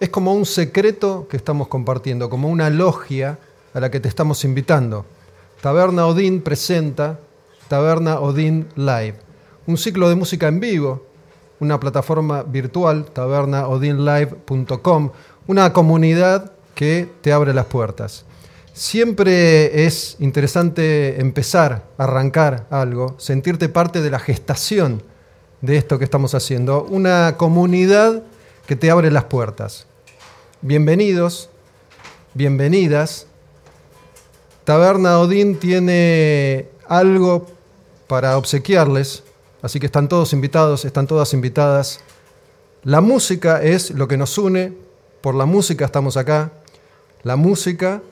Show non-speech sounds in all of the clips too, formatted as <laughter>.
es como un secreto que estamos compartiendo, como una logia a la que te estamos invitando. Taberna Odín presenta Taberna Odín Live, un ciclo de música en vivo, una plataforma virtual, tabernaodinlive.com, una comunidad que te abre las puertas. Siempre es interesante empezar, arrancar algo, sentirte parte de la gestación de esto que estamos haciendo, una comunidad que te abre las puertas. Bienvenidos, bienvenidas. Taberna Odín tiene algo para obsequiarles, así que están todos invitados, están todas invitadas. La música es lo que nos une, por la música estamos acá. La música,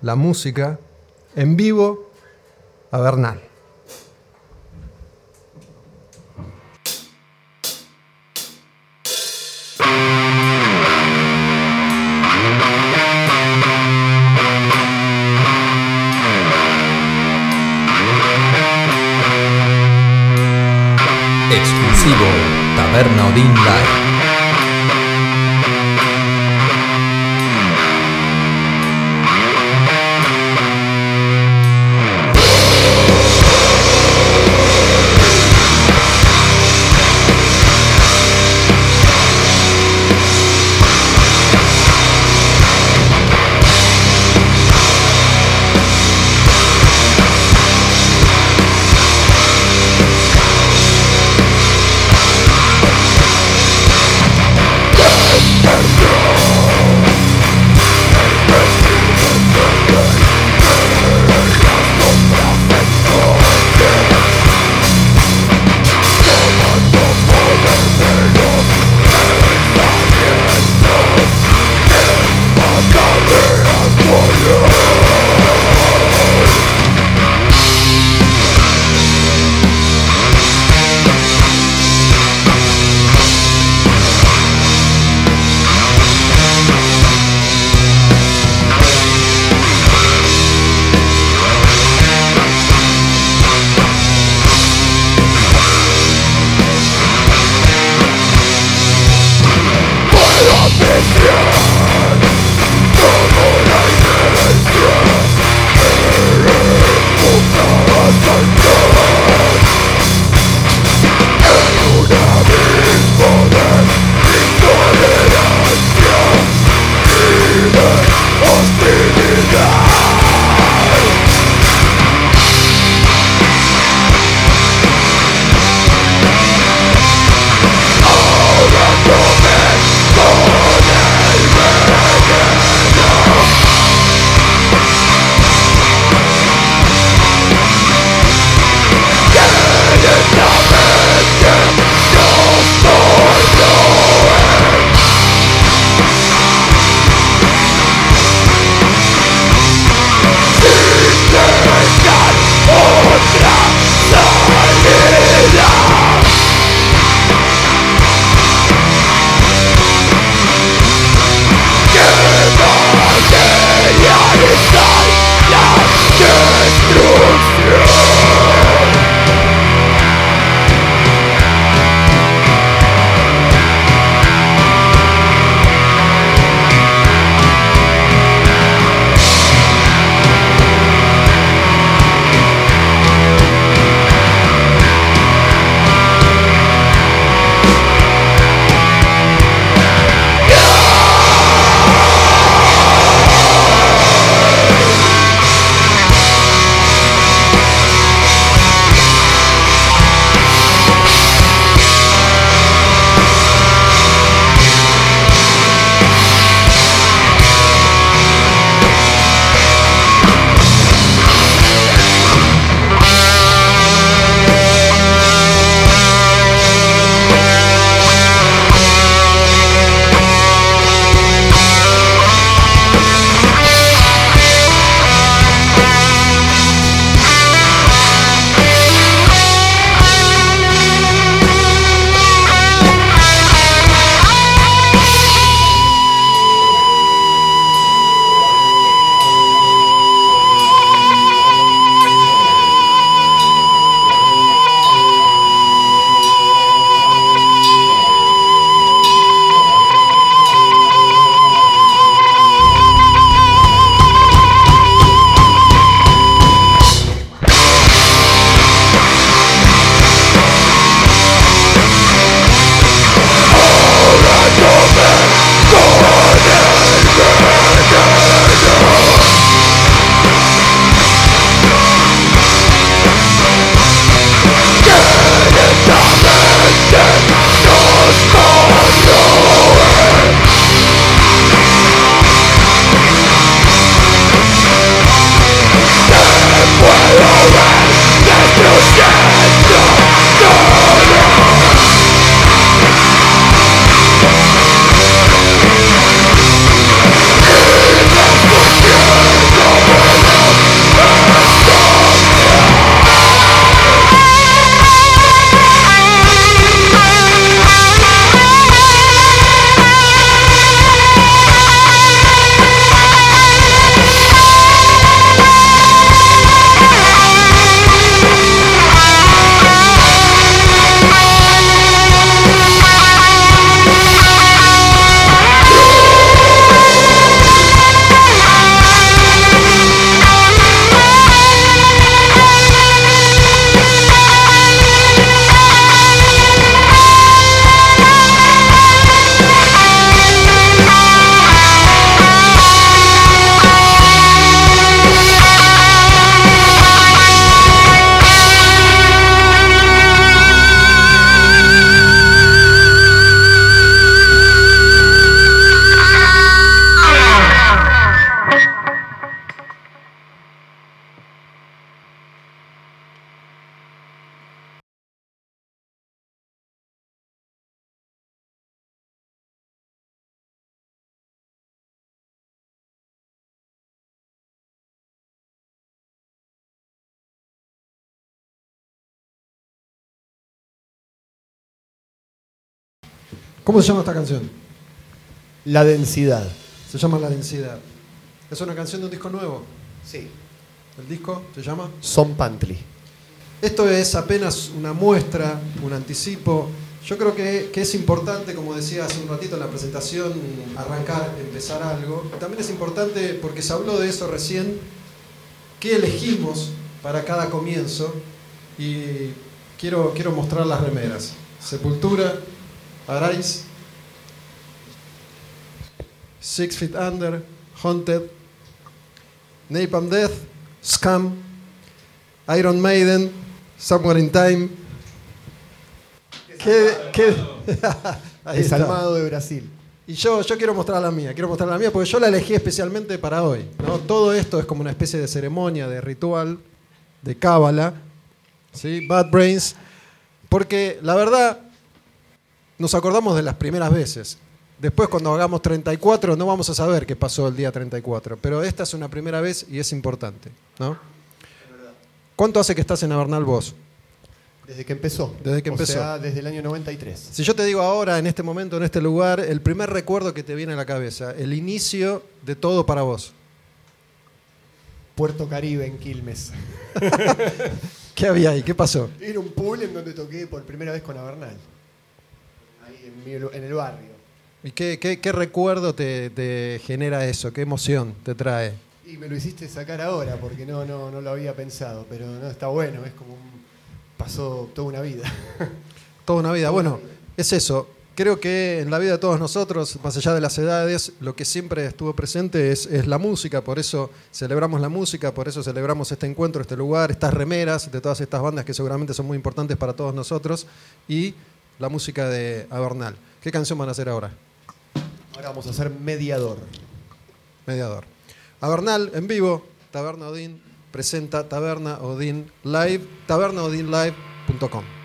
la música, en vivo, a Bernal. Exclusivo Taberna Odin Live. ¿Cómo se llama esta canción? La densidad. Se llama La Densidad. ¿Es una canción de un disco nuevo? Sí. ¿El disco se llama? Son Pantry. Esto es apenas una muestra, un anticipo. Yo creo que, que es importante, como decía hace un ratito en la presentación, arrancar, empezar algo. También es importante, porque se habló de eso recién, qué elegimos para cada comienzo. Y quiero, quiero mostrar las remeras. Sepultura, Arise, Six Feet Under, Haunted, Napalm Death, Scam, Iron Maiden, Somewhere in Time. ¿Qué, qué? Desalmado <laughs> de Brasil. Y yo, yo quiero mostrar la mía, quiero mostrar la mía porque yo la elegí especialmente para hoy. ¿no? Todo esto es como una especie de ceremonia, de ritual, de cábala, ¿sí? Bad Brains, porque la verdad nos acordamos de las primeras veces. Después cuando hagamos 34 no vamos a saber qué pasó el día 34, pero esta es una primera vez y es importante. ¿no? ¿Cuánto hace que estás en Avernal vos? Desde que empezó. Desde que empezó. O sea, desde el año 93. Si yo te digo ahora, en este momento, en este lugar, el primer recuerdo que te viene a la cabeza, el inicio de todo para vos. Puerto Caribe en Quilmes. <laughs> ¿Qué había ahí? ¿Qué pasó? Era un pool en donde toqué por primera vez con Avernal. En, mi- en el barrio. ¿Y qué, qué- qué recuerdo te, te genera eso? ¿Qué emoción te trae? Y me lo hiciste sacar ahora porque no, no, no lo había pensado, pero no está bueno, es como un, pasó toda una vida. <laughs> Toda una vida. Bueno, es eso. Creo que en la vida de todos nosotros, más allá de las edades, lo que siempre estuvo presente es, es la música. Por eso celebramos la música, por eso celebramos este encuentro, este lugar, estas remeras de todas estas bandas que seguramente son muy importantes para todos nosotros y la música de Avernal. ¿Qué canción van a hacer ahora? Ahora vamos a hacer mediador. Mediador. Avernal en vivo, Taberna Odín presenta Taberna Odín Live, tabernaodinlive.com.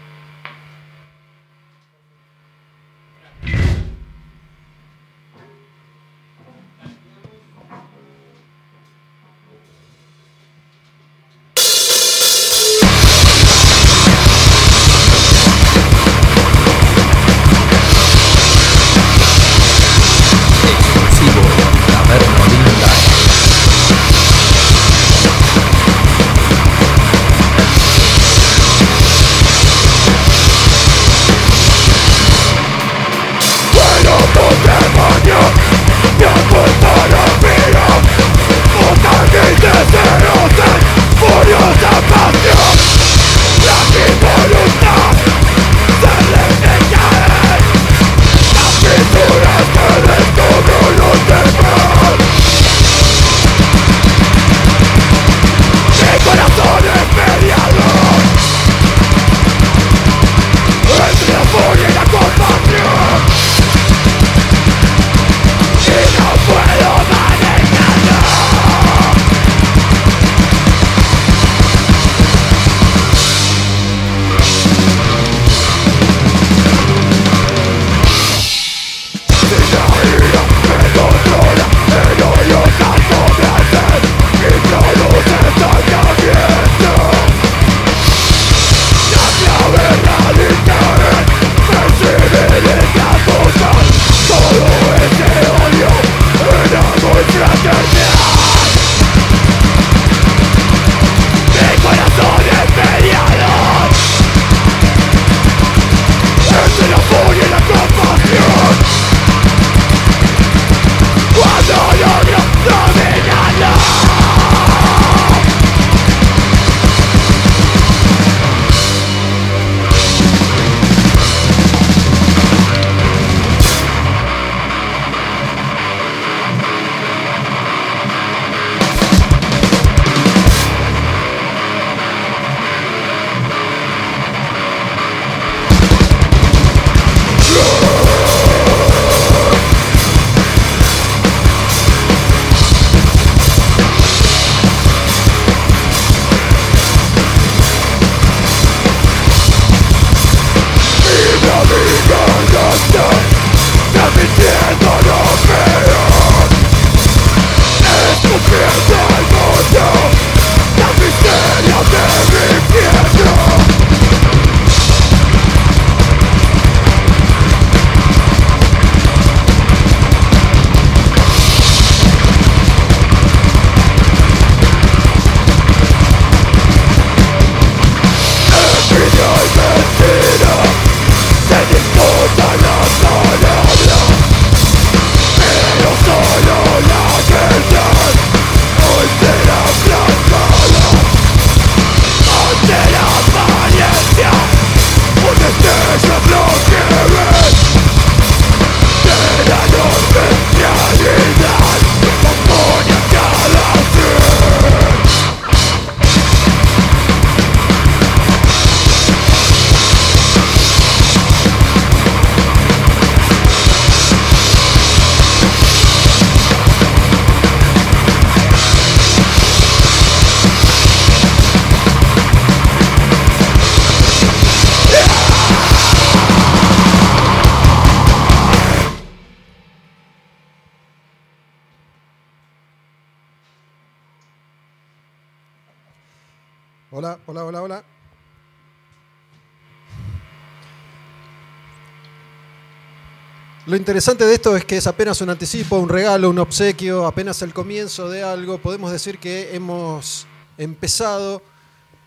Lo interesante de esto es que es apenas un anticipo, un regalo, un obsequio, apenas el comienzo de algo. Podemos decir que hemos empezado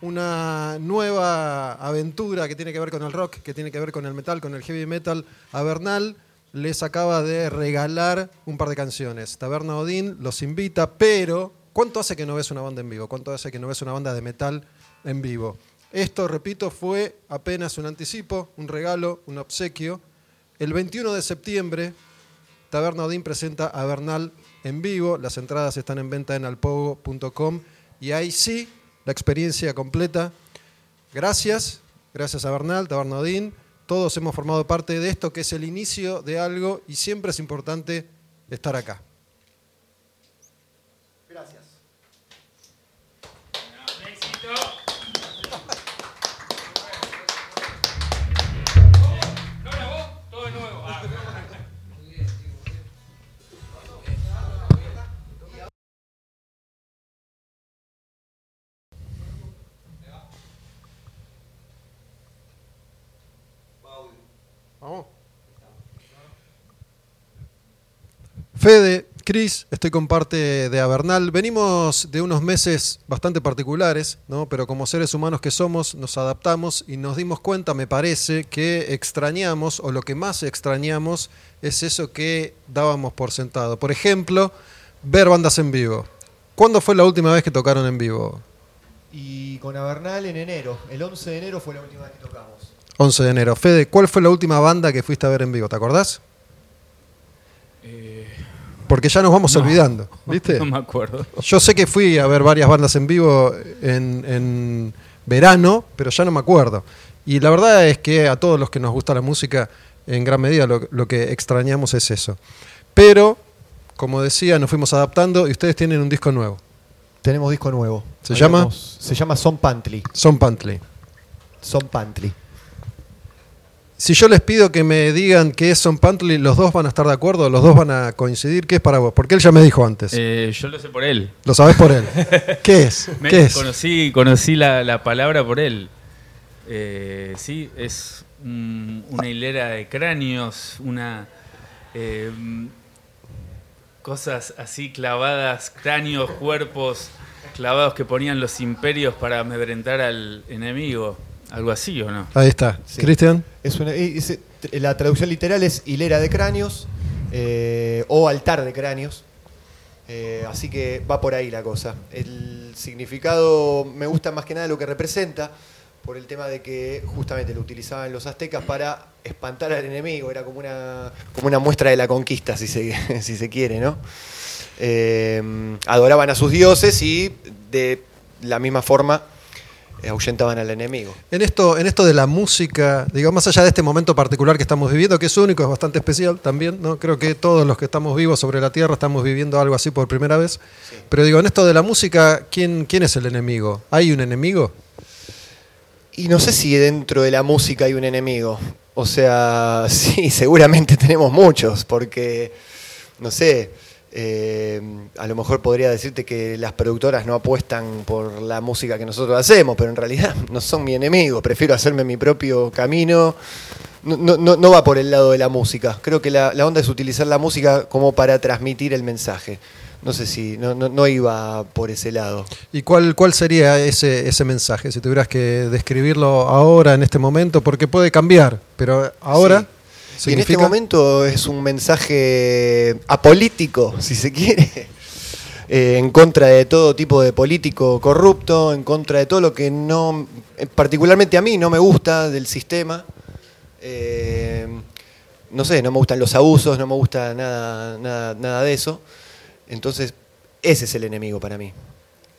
una nueva aventura que tiene que ver con el rock, que tiene que ver con el metal, con el heavy metal. A Bernal les acaba de regalar un par de canciones. Taberna Odín los invita, pero ¿cuánto hace que no ves una banda en vivo? ¿Cuánto hace que no ves una banda de metal en vivo? Esto, repito, fue apenas un anticipo, un regalo, un obsequio. El 21 de septiembre, Taberna Odín presenta a Bernal en vivo. Las entradas están en venta en alpogo.com y ahí sí, la experiencia completa. Gracias, gracias a Bernal, Taberna Odín. Todos hemos formado parte de esto, que es el inicio de algo y siempre es importante estar acá. Fede, Cris, estoy con parte de Avernal. Venimos de unos meses bastante particulares, ¿no? pero como seres humanos que somos, nos adaptamos y nos dimos cuenta, me parece, que extrañamos, o lo que más extrañamos, es eso que dábamos por sentado. Por ejemplo, ver bandas en vivo. ¿Cuándo fue la última vez que tocaron en vivo? Y con Avernal en enero. El 11 de enero fue la última vez que tocamos. 11 de enero. Fede, ¿cuál fue la última banda que fuiste a ver en vivo? ¿Te acordás? Porque ya nos vamos No. olvidando, <laughs> ¿viste? no me acuerdo. Yo sé que fui a ver varias bandas en vivo en, en verano, pero ya no me acuerdo. Y la verdad es que a todos los que nos gusta la música, en gran medida lo, lo que extrañamos es eso. Pero, como decía, nos fuimos adaptando y ustedes tienen un disco nuevo. Tenemos disco nuevo. ¿Se llama? Se llama Son Pantly. Son Pantley. Son Pantly. Si yo les pido que me digan qué es Son Pantley, ¿los dos van a estar de acuerdo? ¿Los dos van a coincidir? ¿Qué es para vos? Porque él ya me dijo antes. Eh, yo lo sé por él. Lo sabés por él. <laughs> ¿Qué es? Me- ¿Qué es? Conocí, conocí la, la palabra por él. Eh, sí, es un- una hilera de cráneos, una eh, cosas así clavadas, cráneos, cuerpos clavados que ponían los imperios para amedrentar al enemigo. Algo así, ¿o no? Ahí está. Sí. Cristian. Es una- y- es- la traducción literal es hilera de cráneos eh, o altar de cráneos. Eh, así que va por ahí la cosa. El significado me gusta más que nada lo que representa, por el tema de que justamente lo utilizaban los aztecas para espantar al enemigo. Era como una, como una muestra de la conquista, si se, <laughs> si se quiere, ¿no? Eh, adoraban a sus dioses y de la misma forma ahuyentaban al enemigo. En esto, en esto de la música, digo, más allá de este momento particular que estamos viviendo, que es único, es bastante especial también, ¿no? Creo que todos los que estamos vivos sobre la Tierra estamos viviendo algo así por primera vez. Pero digo, en esto de la música, ¿quién, quién es el enemigo? ¿Hay un enemigo? Y no sé si dentro de la música hay un enemigo. O sea, <laughs> sí, seguramente tenemos muchos, porque, no sé, eh, a lo mejor podría decirte que las productoras no apuestan por la música que nosotros hacemos, pero en realidad <laughs> no son mi enemigo. Prefiero hacerme mi propio camino. No, no- no- no va por el lado de la música. Creo que la, la onda es utilizar la música como para transmitir el mensaje. No sé si, no, no- no iba por ese lado. ¿Y cuál, cuál sería ese, ese mensaje? Si tuvieras que describirlo ahora, en este momento, porque puede cambiar, pero ahora... Sí. Y en este momento es un mensaje apolítico, <laughs> si se quiere, eh, en contra de todo tipo de político corrupto, en contra de todo lo que no, eh, particularmente a mí, no me gusta del sistema. Eh, no sé, no me gustan los abusos, no me gusta nada, nada, nada de eso. Entonces, ese es el enemigo para mí.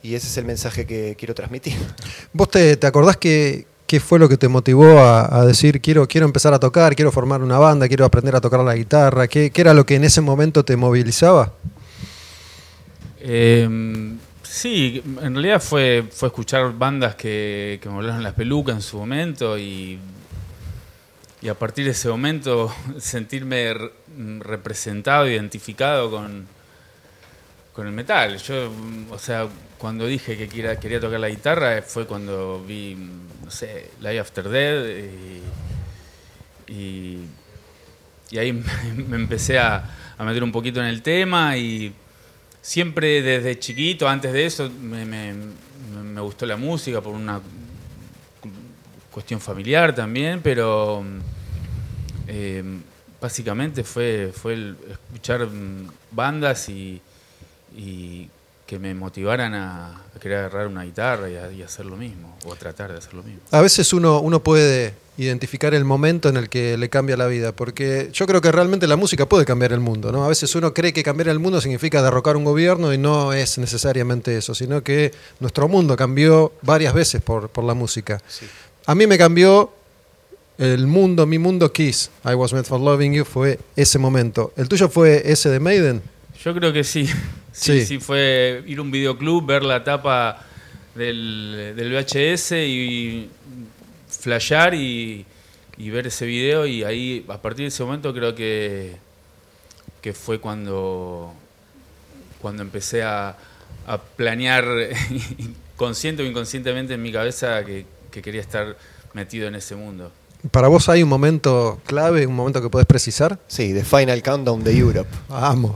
Y ese es el mensaje que quiero transmitir. ¿Vos te, te acordás que, qué fue lo que te motivó a, decir quiero, quiero empezar a tocar, quiero formar una banda, quiero aprender a tocar la guitarra? ¿Qué, qué era lo que en ese momento te movilizaba? Eh, sí, en realidad fue, fue escuchar bandas que, que me volaron las pelucas en su momento y, y a partir de ese momento <laughs> sentirme re- representado, identificado con, con el metal. Yo, o sea, cuando dije que quería, tocar la guitarra eh, fue cuando vi, no sé, Live After Dead y, y, ahí <laughs> me empecé a, meter un poquito en el tema y siempre desde chiquito, antes de eso, me, gustó la música por una cuestión familiar también, pero eh, básicamente fue, fue el escuchar mm, bandas y que me motivaran a, querer agarrar una guitarra y, a- y hacer lo mismo, o a tratar de hacer lo mismo. A veces uno, uno puede identificar el momento en el que le cambia la vida, porque yo creo que realmente la música puede cambiar el mundo, ¿no? A veces uno cree que cambiar el mundo significa derrocar un gobierno y no es necesariamente eso, sino que nuestro mundo cambió varias veces por, por la música. Sí. A mí me cambió el mundo, mi mundo Kiss, I Was Meant for Loving You, fue ese momento. ¿El tuyo fue ese de Maiden? Yo creo que sí. <laughs> Sí, Sí. sí, fue ir a un videoclub, ver la tapa del, del VHS y flashear y, y ver ese video y ahí, a partir de ese momento creo que, que fue cuando, cuando empecé a, a planear <laughs> consciente o inconscientemente en mi cabeza que, que quería estar metido en ese mundo. ¿Para vos hay un momento clave, un momento que podés precisar? Sí, The Final Countdown de Europe. Vamos.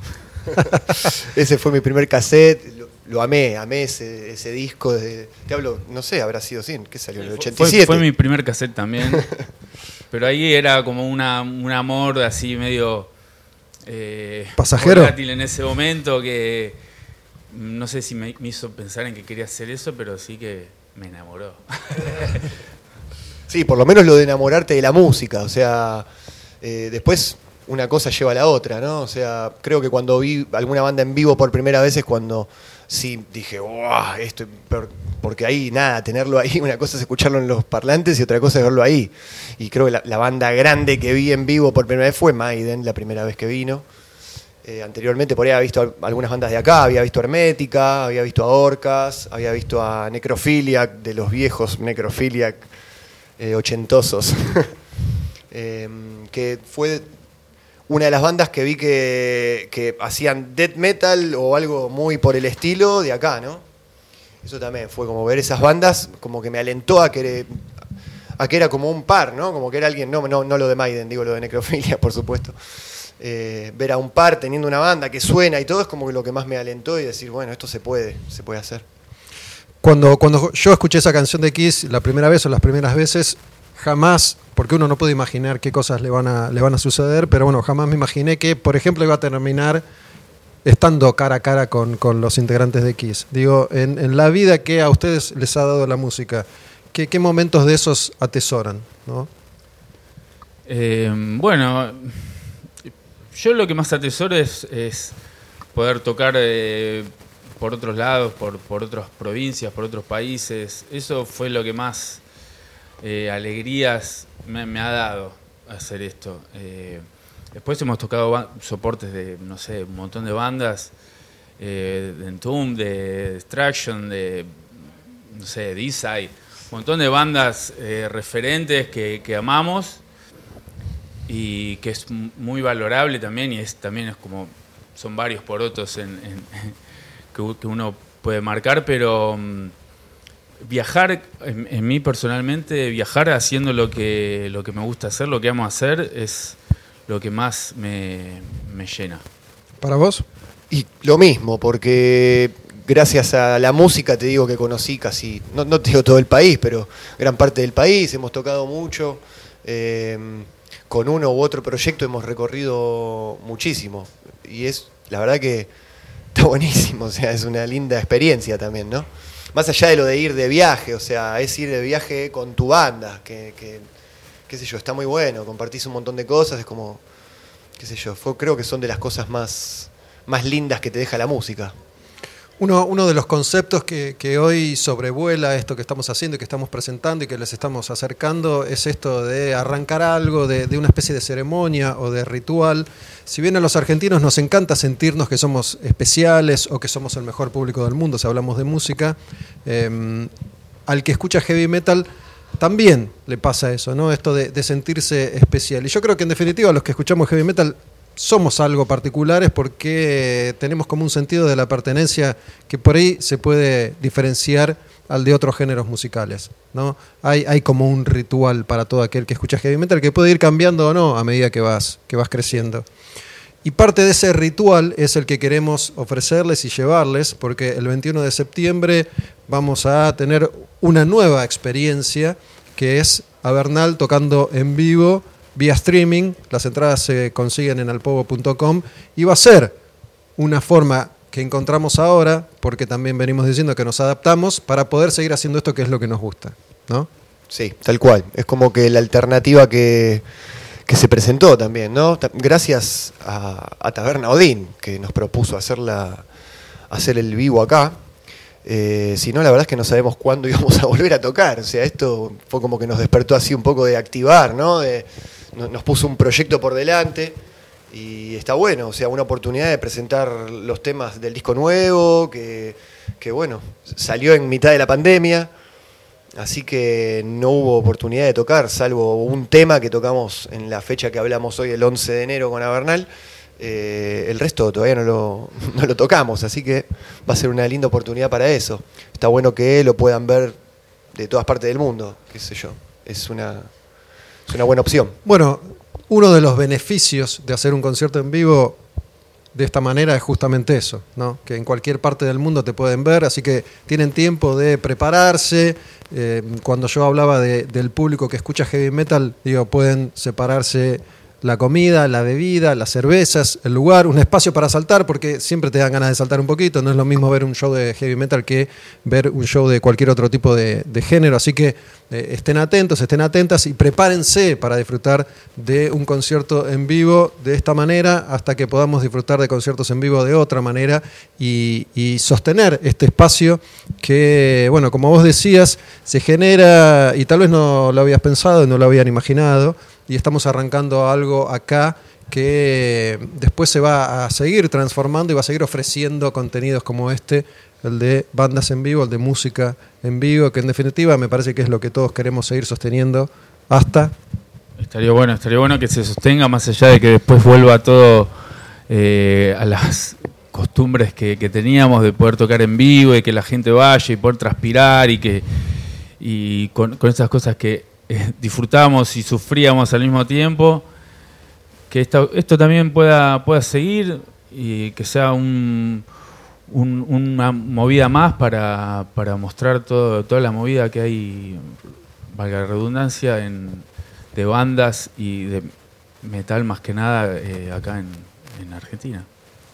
<laughs> Ese fue mi primer cassette, lo, lo amé, amé ese, ese disco. De, te hablo, no sé, habrá sido 100, ¿qué salió? ¿En el Fue- 87? Fue, mi primer cassette también. <laughs> pero ahí era como una, un amor así medio... eh, ¿Pasajero? volátil en ese momento que no sé si me, me hizo pensar en que quería hacer eso, pero sí que me enamoró. <laughs> Sí, por lo menos lo de enamorarte de la música. O sea, eh, después una cosa lleva a la otra, ¿no? O sea, creo que cuando vi alguna banda en vivo por primera vez es cuando sí dije, ¡guau! Esto, por- porque ahí, nada, tenerlo ahí, <laughs> una cosa es escucharlo en los parlantes y otra cosa es verlo ahí. Y creo que la, banda grande que vi en vivo por primera vez fue Maiden, la primera vez que vino. Eh, anteriormente por ahí había visto al- algunas bandas de acá, había visto Hermética, había visto a Orcas, había visto a Necrophiliac, de los viejos Necrophiliac eh, ochentosos. <laughs> Eh, que fue una de las bandas que vi que, que hacían death metal o algo muy por el estilo de acá, ¿no? Eso también fue como ver esas bandas, como que me alentó a que, a que era como un par, ¿no? Como que era alguien, no, no, no lo de Maiden, digo lo de Necrofilia, <laughs> por supuesto. Eh, ver a un par teniendo una banda que suena y todo es como lo que más me alentó y decir, bueno, esto se puede, se puede hacer. Cuando, cuando yo escuché esa canción de Kiss la primera vez o las primeras veces, jamás, porque uno no puede imaginar qué cosas le van a, le van a suceder, pero bueno, jamás me imaginé que, por ejemplo, iba a terminar estando cara a cara con, con los integrantes de Kiss. Digo, en, en la vida que a ustedes les ha dado la música, ¿qué, qué momentos de esos atesoran? ¿no? Eh, bueno, yo lo que más atesoro es, es poder tocar eh, por otros lados, por, por otras provincias, por otros países. Eso fue lo que más eh, alegrías me, ha dado hacer esto. Eh, después hemos tocado soportes de, no sé, un montón de bandas, eh, de Entomb, de Destruction, de, no sé, D-Side, un montón de bandas referentes que, amamos y que es muy valorable también y es también es como son varios porotos en, en- <laughs> que uno puede marcar pero mm, viajar en, en mí personalmente viajar haciendo lo que lo que me gusta hacer lo que amo hacer es lo que más me, me llena ¿Para vos? Y lo mismo, porque gracias a la música te digo que conocí casi, no, no te digo todo el país, pero gran parte del país, hemos tocado mucho. eh, con uno u otro proyecto hemos recorrido muchísimo. Y es, la verdad que está buenísimo, <laughs> o sea, es una linda experiencia también, ¿no? Más allá de lo de ir de viaje, o sea, es ir de viaje con tu banda, que, qué sé yo, está muy bueno, compartís un montón de cosas, es como, qué sé yo, fue, creo que son de las cosas más, más lindas que te deja la música. Uno, de los conceptos que, hoy sobrevuela esto que estamos haciendo y que estamos presentando y que les estamos acercando es esto de arrancar algo, de, una especie de ceremonia o de ritual. Si bien a los argentinos nos encanta sentirnos que somos especiales o que somos el mejor público del mundo si hablamos de música, eh, al que escucha heavy metal también le pasa eso, ¿no? Esto de, de sentirse especial. Y yo creo que en definitiva los que escuchamos heavy metal somos algo particulares porque tenemos como un sentido de la pertenencia que por ahí se puede diferenciar al de otros géneros musicales. ¿no? Hay, como un ritual para todo aquel que escucha heavy metal que puede ir cambiando o no a medida que vas, que vas creciendo. Y parte de ese ritual es el que queremos ofrecerles y llevarles, porque el 21 de septiembre vamos a tener una nueva experiencia que es Avernal tocando en vivo vía streaming. Las entradas se consiguen en alpovo.com y va a ser una forma que encontramos ahora, porque también venimos diciendo que nos adaptamos, para poder seguir haciendo esto que es lo que nos gusta. ¿no? Sí, tal cual. Es como que la alternativa que, que se presentó también, ¿no? Gracias a, a Taberna Odín, que nos propuso hacerla, hacer el vivo acá. Eh, si no, la verdad es que no sabemos cuándo <laughs> íbamos a volver a tocar. O sea, esto fue como que nos despertó así un poco de activar, ¿no? De- no- nos puso un proyecto por delante y está bueno, o sea, una oportunidad de presentar los temas del disco nuevo, que, que bueno, salió en mitad de la pandemia. Así que no hubo oportunidad de tocar, salvo un tema que tocamos en la fecha que hablamos hoy, el 11 de enero con Avernal. Eh, el resto todavía <laughs> no lo, tocamos, así que va a ser una linda oportunidad para eso. Está bueno que lo puedan ver de todas partes del mundo, qué sé yo. Es una, es una buena opción. Bueno, uno de los beneficios de hacer un concierto en vivo de esta manera es justamente eso, ¿no? que en cualquier parte del mundo te pueden ver, así que tienen tiempo de prepararse. Eh, cuando yo hablaba de- del público que escucha heavy metal, digo, pueden separarse la comida, la bebida, las cervezas, el lugar, un espacio para saltar, porque siempre te dan ganas de saltar un poquito. No es lo mismo ver un show de heavy metal que ver un show de cualquier otro tipo de, género. Así que eh, estén atentos, estén atentas y prepárense para disfrutar de un concierto en vivo de esta manera hasta que podamos disfrutar de conciertos en vivo de otra manera y, y sostener este espacio que, bueno, como vos decías, se genera y tal vez no lo habías pensado, no lo habían imaginado y estamos arrancando algo acá que después se va a seguir transformando y va a seguir ofreciendo contenidos como este, el de bandas en vivo, el de música en vivo, que en definitiva me parece que es lo que todos queremos seguir sosteniendo hasta... Estaría bueno, estaría bueno que se sostenga más allá de que después vuelva todo eh, a las costumbres que, que teníamos de poder tocar en vivo y que la gente vaya y poder transpirar y que y con, con esas cosas que eh, disfrutamos y sufríamos al mismo tiempo, que esta- esto también pueda, pueda seguir y que sea un, un- una movida más para, para mostrar todo, toda la movida que hay, valga la redundancia, en, de bandas y de metal más que nada eh, acá en, en Argentina.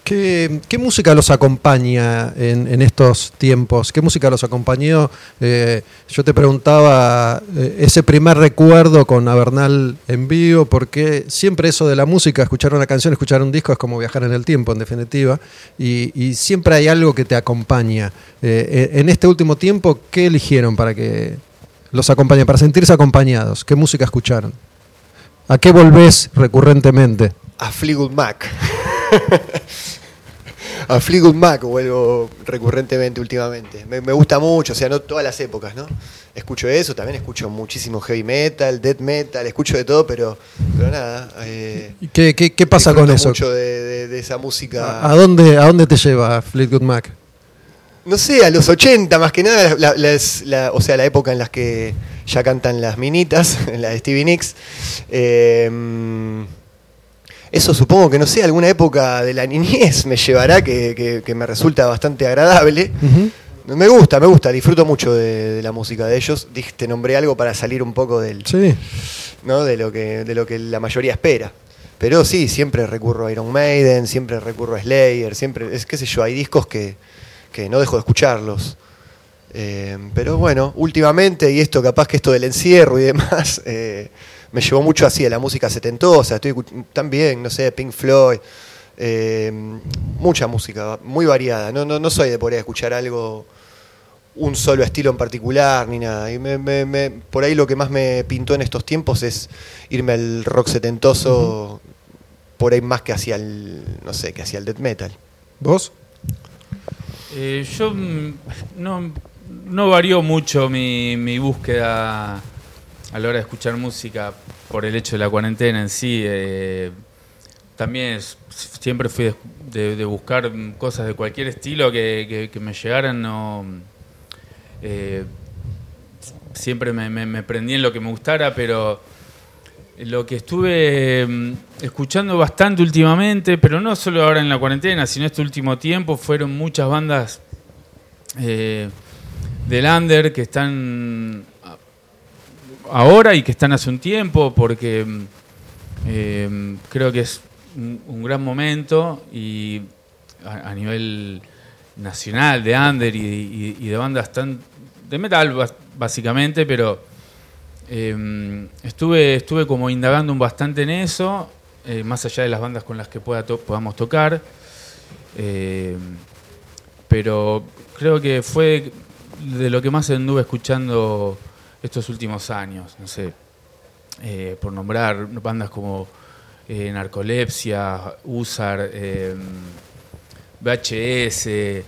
¿Qué, música los acompaña en, en estos tiempos? ¿Qué música los acompañó? Eh, yo te preguntaba eh, ese primer recuerdo con Avernal en vivo, porque siempre eso de la música, escuchar una canción, escuchar un disco es como viajar en el tiempo, en definitiva, y, siempre hay algo que te acompaña. Eh, en este último tiempo, ¿qué eligieron para que los acompañe, para sentirse acompañados? ¿Qué música escucharon? ¿A qué volvés recurrentemente? A Fleetwood Mac. <laughs> a Fleetwood Mac vuelvo recurrentemente últimamente. Me, me gusta mucho, o sea, no todas las épocas, ¿no? Escucho eso, también escucho muchísimo heavy metal, death metal, escucho de todo, pero, pero nada. eh, ¿Y ¿Qué, qué, qué pasa con eso? mucho de, de- de esa música. ¿A dónde, ¿A dónde te lleva Fleetwood Mac? No sé, a los 80 más que nada, la- las- la- o sea, la época en las que ya cantan las minitas, <laughs> la de Stevie Nicks. Eh, eso supongo que, no sé, alguna época de la niñez me llevará que, que- que me resulta bastante agradable. Me gusta, me gusta, disfruto mucho de, de la música de ellos. Te nombré algo para salir un poco del, Sí. ¿no? de, lo que, de lo que la mayoría espera. Pero sí, siempre recurro a Iron Maiden, siempre recurro a Slayer, siempre, es qué sé yo, hay discos que, que no dejo de escucharlos. Eh, pero bueno, últimamente, y esto capaz que esto del encierro y demás, <laughs> eh, me llevó mucho así a la música setentosa, estoy también, no sé, Pink Floyd, eh, mucha música, muy variada. No, no, no soy de por ahí escuchar algo, un solo estilo en particular, ni nada. Y me- me- me- por ahí lo que más me pintó en estos tiempos es irme al rock setentoso, por ahí más que hacia el, no sé, que hacia el death metal. ¿Vos? Eh, yo mm, no, no varió mucho mi, mi búsqueda a la hora de escuchar música por el hecho de la cuarentena en sí. eh, también siempre fui de, buscar cosas de cualquier estilo que, me llegaran. No, eh, siempre me, me- prendí en lo que me gustara, pero lo que estuve mm, escuchando bastante últimamente, pero no solo ahora en la cuarentena, sino este último tiempo, fueron muchas bandas eh, del under que están ahora y que están hace un tiempo, porque eh, creo que es un, gran momento y a, nivel nacional de under y, de bandas tan de metal básicamente, pero eh, estuve estuve como indagando un bastante en eso, eh, más allá de las bandas con las que pueda podamos tocar. Pero creo que fue de lo que más anduve escuchando estos últimos años, no sé, eh, por nombrar bandas como eh, Narcolepsia, Usar, eh, VHS,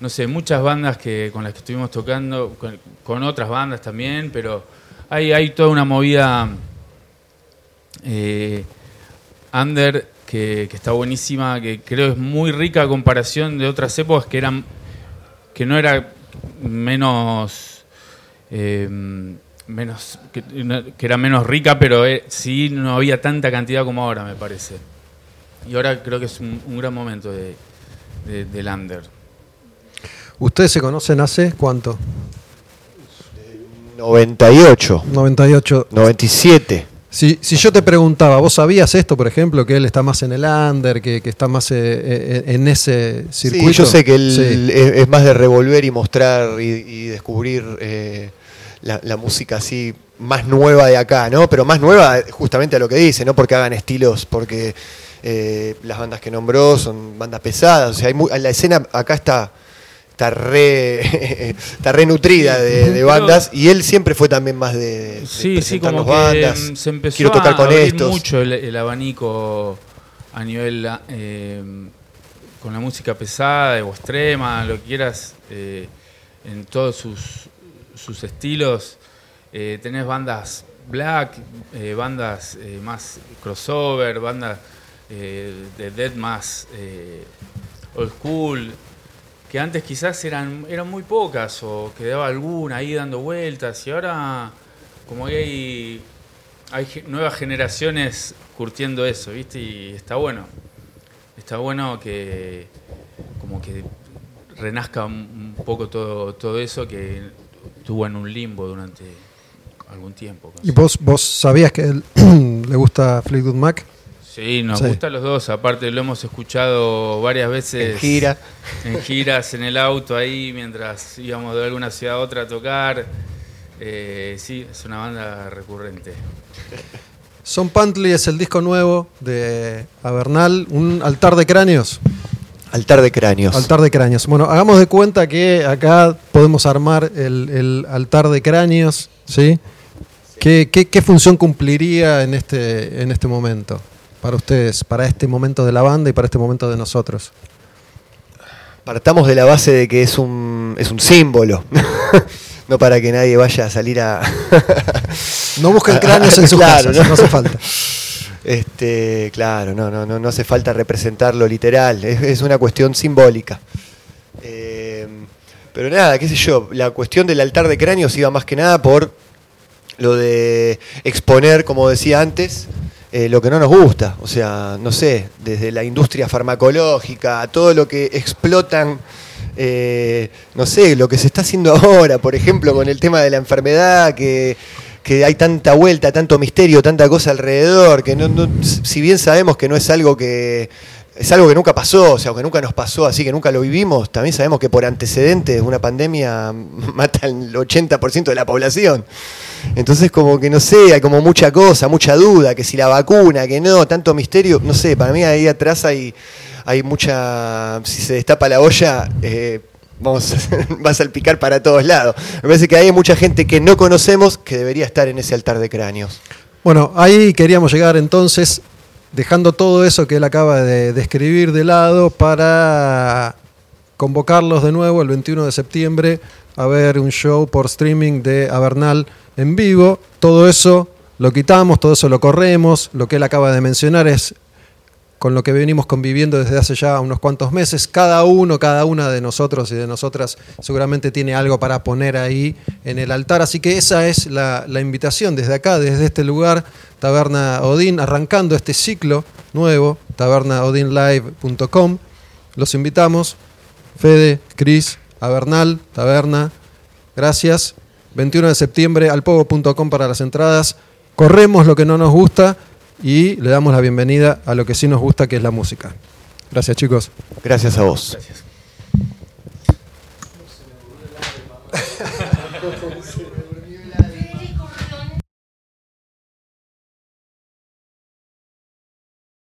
no sé, muchas bandas que con las que estuvimos tocando, con, con otras bandas también, pero hay, hay toda una movida eh, under que, que está buenísima, que creo es muy rica a comparación de otras épocas que eran que no era menos eh, menos que, que era menos rica, pero eh, sí no había tanta cantidad como ahora, me parece. Y ahora creo que es un, un gran momento de, de- del under. ¿Ustedes se conocen hace cuánto? 98, 98. 97. Si, si yo te preguntaba, ¿vos sabías esto, por ejemplo, que él está más en el under, que, que está más eh, eh, en ese circuito? Sí, yo sé que él Sí. es, es más de revolver y mostrar y, y descubrir eh, la, la música así más nueva de acá, ¿no? Pero más nueva justamente a lo que dice, no porque hagan estilos, porque eh, las bandas que nombró son bandas pesadas, o sea, hay la escena acá está está re <laughs> está re nutrida de, de Pero- bandas y él siempre fue también más de, de Sí, sí, como que bandas. mm, se empezó Quiero tocar a con abrir estos. mucho el, el abanico a nivel eh, con la música pesada o extrema, lo que quieras, eh, en todos sus, sus estilos. Eh, tenés bandas black, eh, bandas eh, más crossover, bandas eh, de death más old school, que antes quizás eran, eran muy pocas o quedaba alguna ahí dando vueltas y ahora como que hay, hay nuevas generaciones curtiendo eso, ¿viste? Y está bueno. Está bueno que como que renazca un poco todo, todo eso que estuvo en un limbo durante algún tiempo. ¿Y vos, vos sabías que él <clears throat> le gusta Fleetwood Mac? Sí, nos Sí. gustan los dos. Aparte lo hemos escuchado varias veces. En gira. En giras, en el auto ahí, mientras íbamos de alguna ciudad a otra a tocar. Eh, sí, es una banda recurrente. Son Pantley es el disco nuevo de Avernal, un altar de cráneos. Altar de cráneos. Altar de cráneos. Bueno, hagamos de cuenta que acá podemos armar el, el altar de cráneos, ¿sí? ¿Qué, qué, qué función cumpliría en este, en este momento para ustedes, para este momento de la banda y para este momento de nosotros? Partamos de la base de que es un, es un símbolo. <laughs> no para que nadie vaya a salir a. No busquen <laughs> cráneos en sus Claro, casas, ¿no? no hace falta. Este, claro, no, no, no, no hace falta representarlo literal, <laughs> es, una cuestión simbólica. Eh, pero nada, qué sé yo, la cuestión del altar de cráneos iba más que nada por lo de exponer, como decía antes, eh, lo que no nos gusta. O sea, no sé, desde la industria farmacológica a todo lo que explotan, eh, no sé, lo que se está haciendo <laughs> ahora, por ejemplo, con el tema de la enfermedad, que, que hay tanta vuelta, tanto misterio, tanta cosa alrededor, que no, si bien sabemos que no es algo que es algo que nunca pasó, o sea, que nunca nos pasó, así que nunca lo vivimos, también sabemos que por antecedentes una pandemia <laughs> mata el 80% de la población. Entonces como que no sé, hay como mucha cosa, mucha duda, que si la vacuna, que no, tanto misterio, no sé, para mí ahí atrás hay, hay mucha, si se destapa la olla, eh, vamos, <laughs> va a salpicar para todos lados. Me parece que hay mucha gente que no conocemos que debería estar en ese altar de cráneos. Bueno, ahí queríamos llegar entonces, dejando todo eso que él acaba de describir de lado para convocarlos de nuevo el 21 de septiembre a ver un show por streaming de Avernal en vivo. Todo eso lo quitamos, todo eso lo corremos. Lo que él acaba de mencionar es con lo que venimos conviviendo desde hace ya unos cuantos meses. Cada uno, cada una de nosotros y de nosotras seguramente tiene algo para poner ahí en el altar. Así que esa es la, invitación desde acá, desde este lugar, Taberna Odín, arrancando este ciclo nuevo, tabernaodinlive.com. Los invitamos, Fede, Cris, a Bernal, Taberna, gracias. 21 de septiembre, alpogo.com para las entradas. Corremos lo que no nos gusta y le damos la bienvenida a lo que sí nos gusta, que es la música. Gracias, chicos. Gracias a vos. Gracias. <laughs>